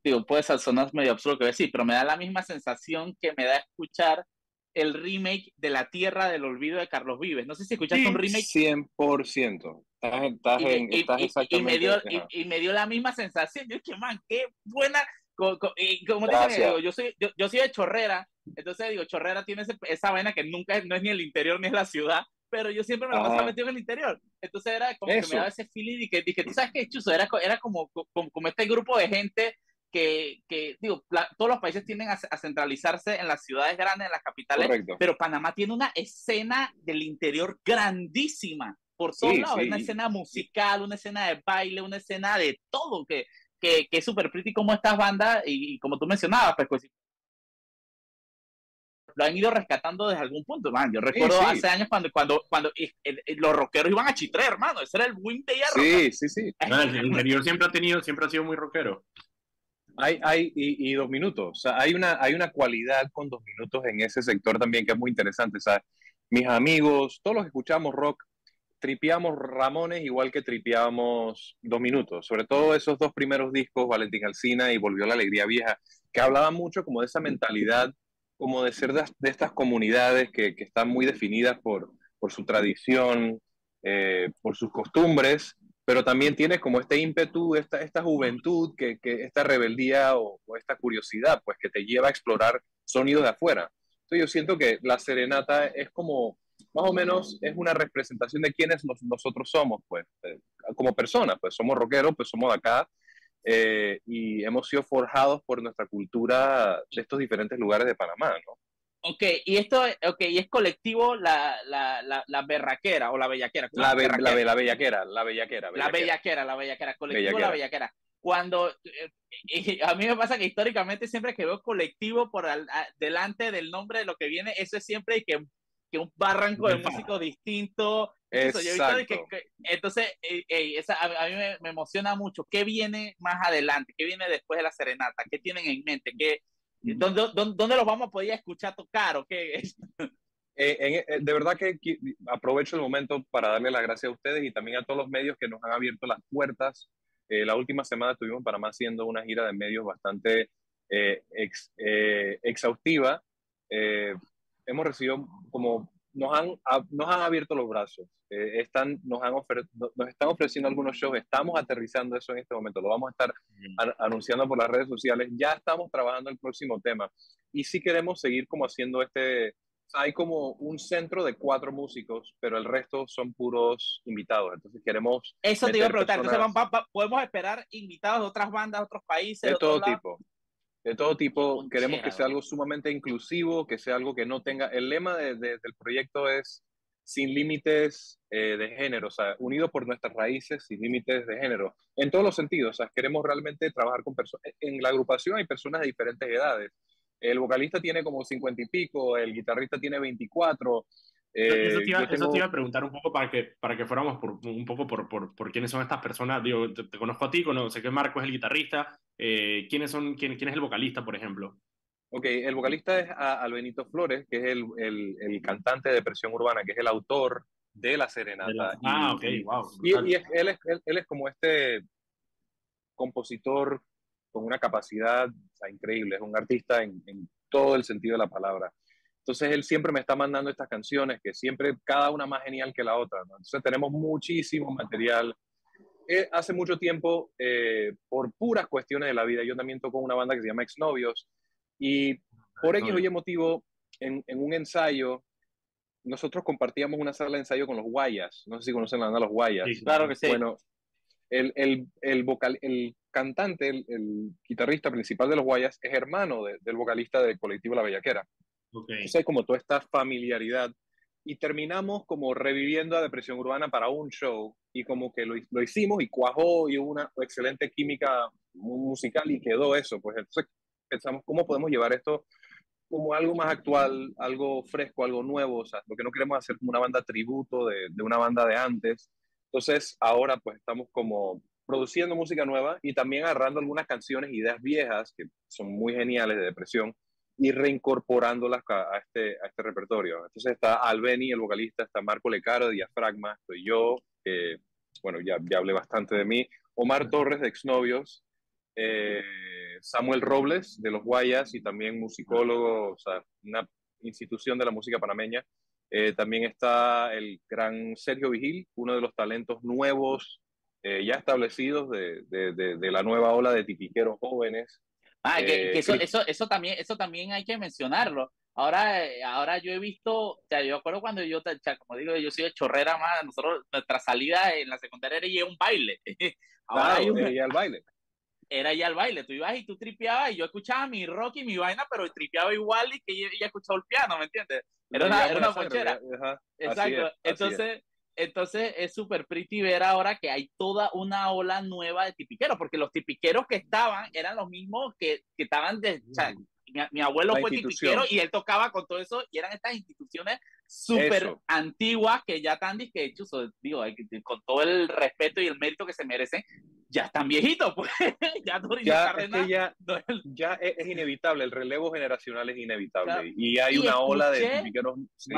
digo, puede sonar medio absurdo que decir, pero me da la misma sensación que me da escuchar el remake de La Tierra del Olvido de Carlos Vives. No sé si escuchaste sí, un remake. 100%. Estás, estás, y, en, estás y, exactamente. Y me, dio, y, y, me dio la misma sensación. Yo dije, man, qué buena. Como, como te digo, yo soy, yo, yo soy de Chorrera, entonces digo, Chorrera tiene ese, esa vaina que nunca es, no es ni el interior ni es la ciudad, pero yo siempre me lo pasaba metido en el interior. Entonces era como Eso. que me daba ese feeling y que dije, ¿tú sabes qué, Chuzo? Era, era como, como, como este grupo de gente que, que digo, la, todos los países tienden a, a, centralizarse en las ciudades grandes, en las capitales, Correcto. pero Panamá tiene una escena del interior grandísima por todos sí, lados, sí. una escena musical, una escena de baile, una escena de todo, que, que, que es súper pretty como estas bandas, y, y, como tú mencionabas, pues, lo han ido rescatando desde algún punto, man. Yo recuerdo sí, sí. hace años cuando, cuando, cuando el, el, los rockeros iban a Chitré, hermano. Ese era el wing de hierro. Sí, sí, sí. El interior siempre ha tenido, siempre ha sido muy rockero. Hay, hay, y, y, dos minutos. O sea, hay una, hay una cualidad con dos minutos en ese sector también que es muy interesante. O sea, mis amigos, todos los que escuchamos rock, tripeamos Ramones igual que tripeábamos Dos Minutos. Sobre todo esos dos primeros discos, Valentín Alcina y Volvió la Alegría Vieja, que hablaban mucho como de esa mentalidad como de ser de, estas comunidades que, que, están muy definidas por, por su tradición, eh, por sus costumbres, pero también tienes como este ímpetu, esta, esta juventud, que, que esta rebeldía o, o, esta curiosidad, pues que te lleva a explorar sonidos de afuera. Entonces yo siento que la serenata es como, más o menos, es una representación de quiénes nos, nosotros somos, pues, eh, como personas, pues somos rockeros, pues somos de acá, eh, y hemos sido forjados por nuestra cultura de estos diferentes lugares de Panamá, ¿no? Ok, y esto okay, y es colectivo la, la, la, la berraquera o la bellaquera. La, be, la, be, la, bellaquera, la bellaquera. La bellaquera, la bellaquera, colectivo bellaquera. la bellaquera. Cuando, eh, a mí me pasa que históricamente siempre que veo colectivo por al, a, delante del nombre de lo que viene, eso es siempre que, que un barranco de músicos distinto, Exacto. Que, que, entonces, ey, ey, esa, a, a, mí me, me, emociona mucho. ¿Qué viene más adelante? ¿Qué viene después de la serenata? ¿Qué tienen en mente? ¿Qué, dónde, dónde, dónde, los vamos a poder escuchar tocar? ¿O qué? Eh, eh, de verdad que aprovecho el momento para darle las gracias a ustedes y también a todos los medios que nos han abierto las puertas. Eh, la última semana estuvimos en Panamá haciendo una gira de medios bastante eh, ex, exhaustiva. Hemos recibido como nos han, nos han abierto los brazos, eh, están, nos, han ofer nos están ofreciendo algunos shows, estamos aterrizando eso en este momento, lo vamos a estar an anunciando por las redes sociales, ya estamos trabajando el próximo tema y si sí queremos seguir como haciendo este, hay como un centro de cuatro músicos, pero el resto son puros invitados, entonces queremos... Eso te iba a preguntar, personas... entonces vamos, podemos esperar invitados de otras bandas, de otros países. De, de todo tipo. Lado? De todo tipo. Queremos que sea algo sumamente inclusivo, que sea algo que no tenga... El lema de, de, del proyecto es sin límites eh, de género, o sea, unidos por nuestras raíces, sin límites de género, en todos los sentidos, o sea, queremos realmente trabajar con personas, en la agrupación hay personas de diferentes edades, el vocalista tiene como cincuenta y pico, el guitarrista tiene 24. Eh, eso, te iba, a preguntar un poco para que, para que fuéramos por, un poco por, por, por, quiénes son estas personas. Digo, te, conozco a ti, sé que Marco es el guitarrista. Eh, ¿quiénes son, quién, quién, es el vocalista, por ejemplo? Ok, el vocalista es Albenito Flores, que es el, el, el, cantante de Presión Urbana, que es el autor de La Serenata. ah, ok, wow. Y, y él, es, él, es como este compositor con una capacidad increíble, es un artista en, en, todo el sentido de la palabra. Entonces él siempre me está mandando estas canciones, que siempre cada una más genial que la otra. Entonces tenemos muchísimo material. Eh, hace mucho tiempo, eh, por puras cuestiones de la vida, yo también toco una banda que se llama Exnovios, y por X o Y motivo, en, en, un ensayo, nosotros compartíamos una sala de ensayo con los Guayas. No sé si conocen la banda Los Guayas. claro que sí. Bueno, el, el, el, vocal, el cantante, el, guitarrista principal de los Guayas, es hermano del vocalista del colectivo La Bellaquera. Okay. Entonces como toda esta familiaridad. Y terminamos como reviviendo a Depresión Urbana para un show y como que lo, lo hicimos y cuajó y hubo una excelente química musical y quedó eso. Pues entonces pensamos cómo podemos llevar esto como algo más actual, algo fresco, algo nuevo, o sea, lo que no queremos hacer como una banda tributo de, de una banda de antes. Entonces ahora pues estamos como produciendo música nueva y también agarrando algunas canciones, ideas viejas que son muy geniales de depresión y reincorporándolas a, este, a este repertorio. Entonces está Albeni, el vocalista, está Marco Lecaro de Diafragma, estoy yo, bueno, ya, ya hablé bastante de mí, Omar Torres de Exnovios, eh, Samuel Robles de Los Guayas y también musicólogo, o sea, una institución de la música panameña. Eh, también está el gran Sergio Vigil, uno de los talentos nuevos eh, ya establecidos de, de, de, la nueva ola de tipiqueros jóvenes. Ah, que, eh, eso, eso, eso, también, eso también hay que mencionarlo. Ahora, eh, ahora yo he visto, o sea, yo acuerdo cuando yo, como digo, yo soy de chorrera más, nosotros, nuestra salida en la secundaria era un baile. Ahora un, era el baile. Era ya el baile, tú ibas y tú tripeabas y yo escuchaba mi rock y mi vaina, pero tripeaba igual y que ella, escuchaba el piano, ¿me entiendes? Era una, era una ponchera. Exacto. Entonces, entonces es súper pretty ver ahora que hay toda una ola nueva de tipiqueros, porque los tipiqueros que estaban eran los mismos que, que estaban de... O sea, mi, abuelo fue tipiquero y él tocaba con todo eso y eran estas instituciones súper antiguas que ya están, que digo, con todo el respeto y el mérito que se merecen, ya están viejitos, pues ya, ya, es que ya, ya es, inevitable, el relevo generacional es inevitable y hay una ola de tipiqueros. Sí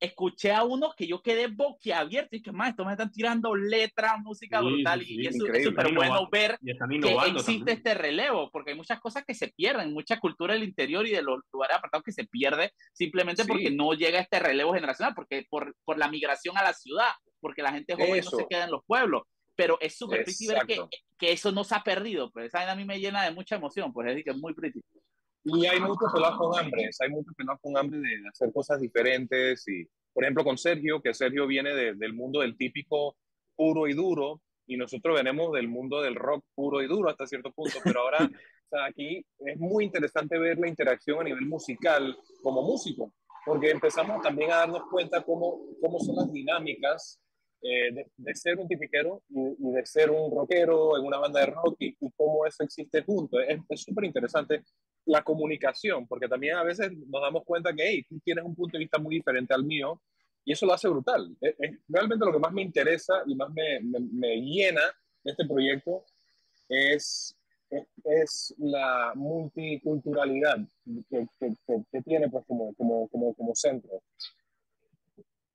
escuché a unos que yo quedé boquiabierto y que más, estos me están tirando letras, música brutal y es súper bueno ver que existe este relevo, porque hay muchas cosas que se pierden, mucha cultura del interior y de los lugares apartados que se pierde simplemente porque no llega este relevo generacional, porque por, por la migración a la ciudad, porque la gente joven no se queda en los pueblos. Pero es súper pretty ver que, que, eso no se ha perdido, pues a mí me llena de mucha emoción, pues es decir, que es muy pretty. Y hay muchos pelados con hambre, hay muchos pelados con hambre de hacer cosas diferentes. Y, por ejemplo, con Sergio, que Sergio viene del mundo del típico puro y duro, y nosotros venimos del mundo del rock puro y duro hasta cierto punto, pero ahora o sea, aquí es muy interesante ver la interacción a nivel musical como músico, porque empezamos también a darnos cuenta cómo, cómo son las dinámicas eh, de, de, ser un tipiquero y, de ser un rockero en una banda de rock y, cómo eso existe junto. Es súper interesante la comunicación, porque también a veces nos damos cuenta que, hey, tú tienes un punto de vista muy diferente al mío y eso lo hace brutal. Es, realmente lo que más me interesa y más me, me, llena de este proyecto es, es, la multiculturalidad que, que, que, tiene pues, como, como, como, como centro.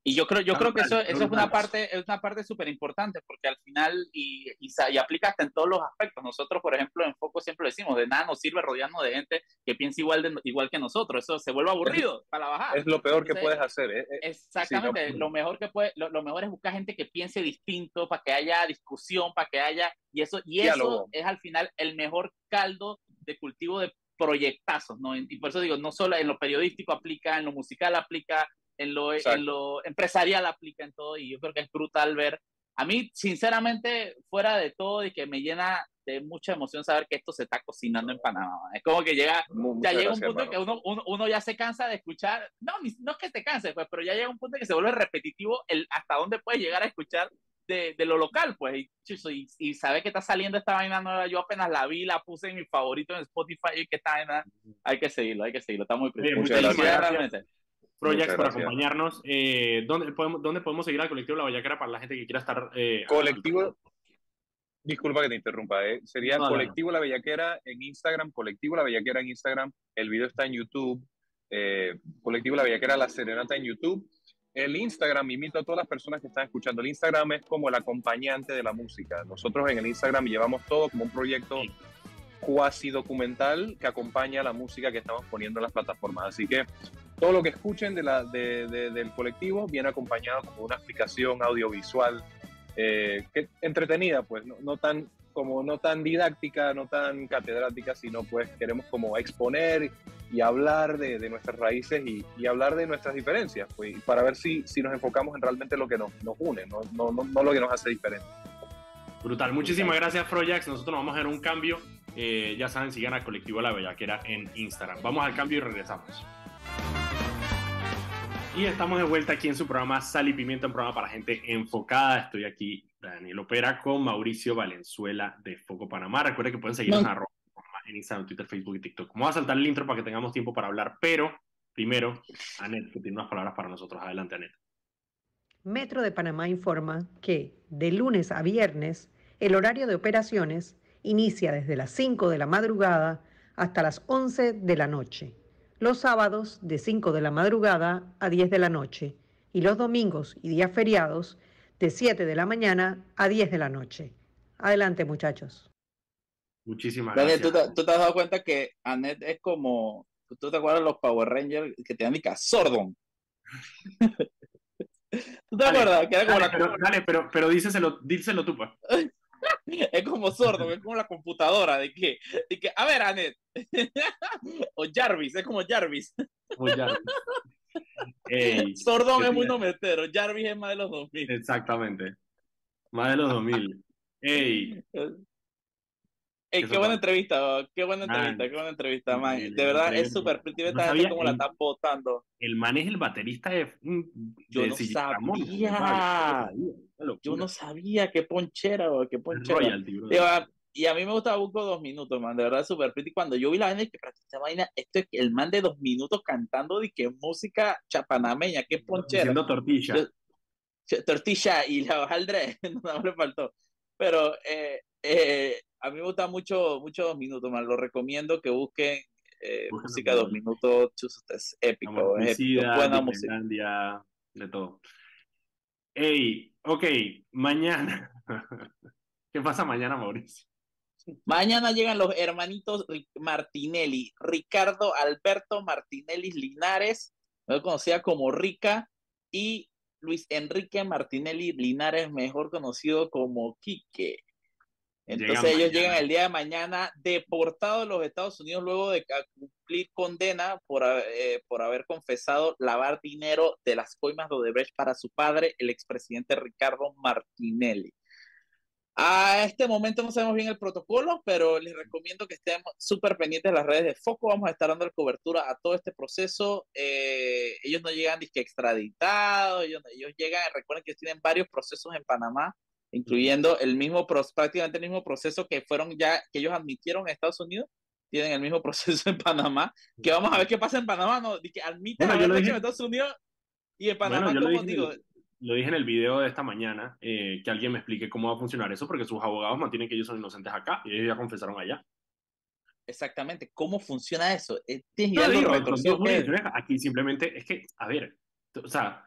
Y yo creo, yo creo que eso, eso es una parte, es una parte súper importante, porque al final, y, y, y, aplica hasta en todos los aspectos. Nosotros, por ejemplo, en Foco siempre decimos, de nada nos sirve rodearnos de gente que piensa igual, de, igual que nosotros. Eso se vuelve aburrido para la bajada. Es lo peor que puedes hacer. ¿eh? eh exactamente. lo, mejor que puede, lo, mejor es buscar gente que piense distinto, para que haya discusión, para que haya, y eso, y eso es al final el mejor caldo de cultivo de proyectazos, ¿no? Y por eso digo, no solo en lo periodístico aplica, en lo musical aplica, en lo, en lo empresarial aplica en todo y yo creo que es brutal ver a mí, sinceramente, fuera de todo y que me llena de mucha emoción saber que esto se está cocinando en Panamá. Es como que llega, ya llega un punto que uno, uno, ya se cansa de escuchar, no, no es que te canses, pues, pero ya llega un punto que se vuelve repetitivo el hasta dónde puedes llegar a escuchar de, de lo local, pues, y, y, sabe que está saliendo esta vaina nueva, yo apenas la vi, la puse en mi favorito en Spotify y que está vaina, hay que seguirlo, hay que seguirlo, está muy bien. Muchas gracias. Realmente. Projects por acompañarnos. Eh, ¿dónde, podemos, ¿Dónde podemos seguir al colectivo La Vallaquera para la gente que quiera estar? Eh, colectivo, disculpa que te interrumpa, eh. sería Colectivo La Bellaquera en Instagram, Colectivo La Bellaquera en Instagram, el video está en YouTube, eh, Colectivo La Bellaquera La Serenata en YouTube. El Instagram, invito a todas las personas que están escuchando, el Instagram es como el acompañante de la música. Nosotros en el Instagram llevamos todo como un proyecto cuasi documental que acompaña la música que estamos poniendo en las plataformas. Así que todo lo que escuchen de la, de, del colectivo viene acompañado con una explicación audiovisual eh, que, entretenida, pues no, no, tan como no tan didáctica, no tan catedrática, sino pues queremos como exponer y hablar de, de nuestras raíces y, y, hablar de nuestras diferencias, pues, para ver si, si nos enfocamos en realmente lo que nos, nos une, no, no, no, lo que nos hace diferente. Brutal, muchísimas gracias Frojax, nosotros nos vamos a dar un cambio, eh, ya saben, sigan al colectivo La Bellaquera en Instagram. Vamos al cambio y regresamos. Y estamos de vuelta aquí en su programa Sal y Pimienta, un programa para gente enfocada. Estoy aquí, Daniel Opera, con Mauricio Valenzuela de Foco Panamá. Recuerden que pueden seguirnos en Instagram, Twitter, Facebook y TikTok. Vamos a saltar el intro para que tengamos tiempo para hablar, pero primero, Anet, que tiene unas palabras para nosotros. Adelante, Anet. Metro de Panamá informa que de lunes a viernes el horario de operaciones inicia desde las 5 de la madrugada hasta las 11 de la noche los sábados de 5 de la madrugada a 10 de la noche y los domingos y días feriados de 7 de la mañana a 10 de la noche. Adelante, muchachos. Muchísimas gracias. ¿tú, te, has dado cuenta que Anet es como, tú te acuerdas de los Power Rangers que te indica Sordon? ¿Tú te acuerdas? Que era como dale, la... pero, dale, pero, pero díselo, díselo tú, pues. es como sordo, es como la computadora de que, de que a ver, Anet, o Jarvis, es como Jarvis. Sordón es muy nometero, Jarvis es más de los 2000. Exactamente, más de los 2000. Ey. Ey, qué buena entrevista, qué buena entrevista, qué buena entrevista, man. De verdad, es súper pretty esta gente como la está votando. El man es el baterista de... Yo no sabía. Yo no sabía qué ponchera, qué ponchera. y a mí me gustaba Buco dos minutos, man, de verdad súper pretty. Cuando yo vi la vaina, que esta vaina, esto es el man de dos minutos cantando de que música chapanameña, qué ponchera. Haciendo tortilla. tortilla y la hojaldre, no me faltó. Pero eh, eh, a mí me gusta mucho, mucho dos minutos, man. Lo recomiendo que busquen eh, música dos minutos, es épico, es épico, buena música. De todo. Ey, ok, mañana. ¿Qué pasa mañana, Mauricio? Mañana llegan los hermanitos Martinelli, Ricardo Alberto Martinelli Linares, mejor conocida como Rica, y Luis Enrique Martinelli Linares, mejor conocido como Quique. Entonces ellos llegan el día de mañana deportados a los Estados Unidos luego de cumplir condena por, eh, por haber confesado lavar dinero de las coimas de Odebrecht para su padre, el expresidente Ricardo Martinelli. A este momento no sabemos bien el protocolo, pero les recomiendo que estén súper pendientes de las redes de Foco. Vamos a estar dando cobertura a todo este proceso. Eh, ellos no llegan disque extraditados, ellos, ellos llegan, recuerden que tienen varios procesos en Panamá incluyendo el mismo, prácticamente el mismo proceso que fueron ya, que ellos admitieron en Estados Unidos, tienen el mismo proceso en Panamá, que vamos a ver qué pasa en Panamá, ¿no? Que admiten bueno, en Estados Unidos y en Panamá, como lo digo... lo dije en el video de esta mañana, eh, que alguien me explique cómo va a funcionar eso, porque sus abogados mantienen que ellos son inocentes acá y ellos ya confesaron allá. Exactamente, ¿cómo funciona eso? Este aquí simplemente es que, a ver, o sea,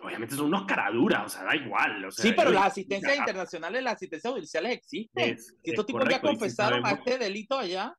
obviamente son unos caraduras, o sea, da igual. O sea, sí, pero las asistencias internacionales, las asistencias judiciales existen. si estos tipos ya confesaron a este delito allá.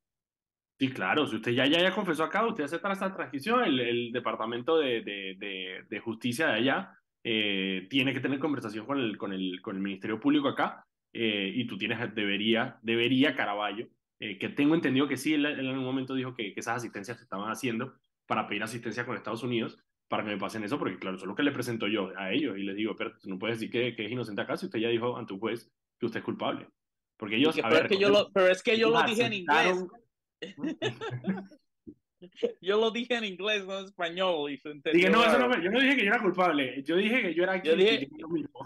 Sí, claro, si usted ya, ya, ya confesó acá, usted acepta esta transcripción, el, el Departamento de, de, de, de, Justicia de allá eh, tiene que tener conversación con el, con el, con el Ministerio Público acá, eh, y tú tienes, debería, debería Caraballo, eh, que tengo entendido que sí, él, en algún momento dijo que, que esas asistencias se estaban haciendo para pedir asistencia con Estados Unidos, para que me pasen eso, porque claro, eso es lo que le presento yo a ellos y les digo, pero no puedes decir que, que, es inocente acá si usted ya dijo ante un juez que usted es culpable. Porque ellos... a ver, que yo lo, pero es que yo lo dije en inglés. yo lo dije en inglés, no en español. Y dije, no, eso no, yo no dije que yo era culpable. Yo dije que yo era yo dije,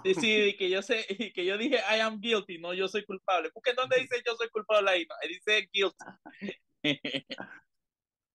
sí, sí, que yo sé, que yo dije I am guilty, no, yo soy culpable. Porque ¿dónde dice yo soy culpable ahí? No, dice guilty.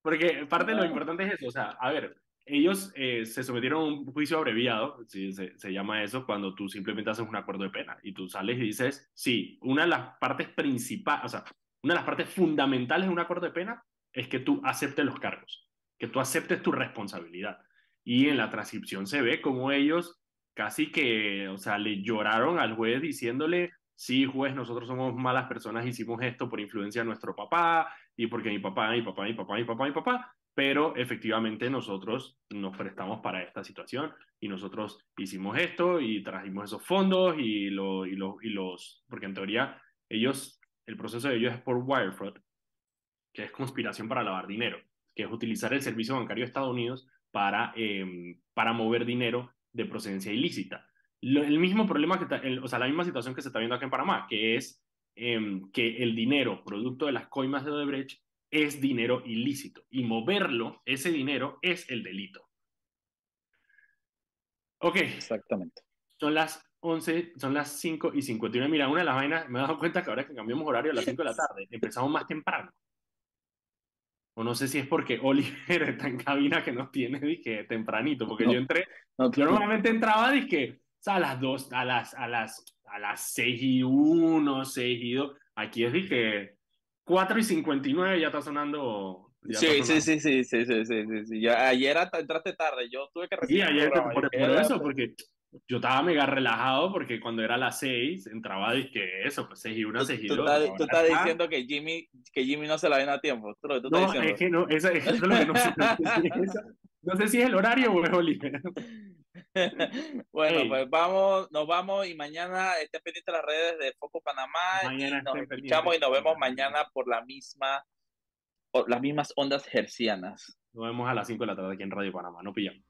Porque parte de lo importante es eso, o sea, a ver, ellos eh, se sometieron a un juicio abreviado, ¿sí? se, llama eso, cuando tú simplemente haces un acuerdo de pena y tú sales y dices, sí, una de las partes principales, o sea, una de las partes fundamentales de un acuerdo de pena es que tú aceptes los cargos, que tú aceptes tu responsabilidad. Y en la transcripción se ve como ellos casi que, o sea, le lloraron al juez diciéndole, sí, juez, nosotros somos malas personas, hicimos esto por influencia de nuestro papá y porque mi papá, mi papá, mi papá, mi papá, mi papá, pero efectivamente nosotros nos prestamos para esta situación y nosotros hicimos esto y trajimos esos fondos y, lo, y, y los, porque en teoría ellos, el proceso de ellos es por wire fraud, que es conspiración para lavar dinero, que es utilizar el servicio bancario de Estados Unidos para, em, para mover dinero de procedencia ilícita. el mismo problema, que o sea, la misma situación que se está viendo acá en Panamá, que es em, que el dinero producto de las coimas de Odebrecht es dinero ilícito y moverlo, ese dinero, es el delito. Ok. Exactamente. Son las 11, son las 5 y 51. Mira, una de las vainas, me he dado cuenta que ahora que cambiamos horario a las 5 de la tarde, empezamos más temprano. O no sé si es porque Oliver está en cabina que nos tiene, dije, tempranito, porque yo entré, yo normalmente entraba, dije, a las 2, a las, a las, a las 6 y 1, 6 y 2. Aquí es, dije, 4 y 59 ya está sonando. Ya sí, está sonando. sí, sí, sí, sí, sí, sí, sí, ayer entraste tarde, yo tuve que recibir. Sí, ayer por, eso, porque yo estaba mega relajado porque cuando era las 6 entraba que eso, pues 6 y 1, 6 y Tú, estás, diciendo que Jimmy, que Jimmy no se la a tiempo. No, es que no, eso es lo que no se no sé si es el horario o es Oliver. bueno, pues vamos, nos vamos y mañana estén pendientes las redes de Foco Panamá mañana y nos escuchamos y nos vemos mañana por la misma, por las mismas ondas hercianas. Nos vemos a las 5 de la tarde aquí en Radio Panamá, no pillamos.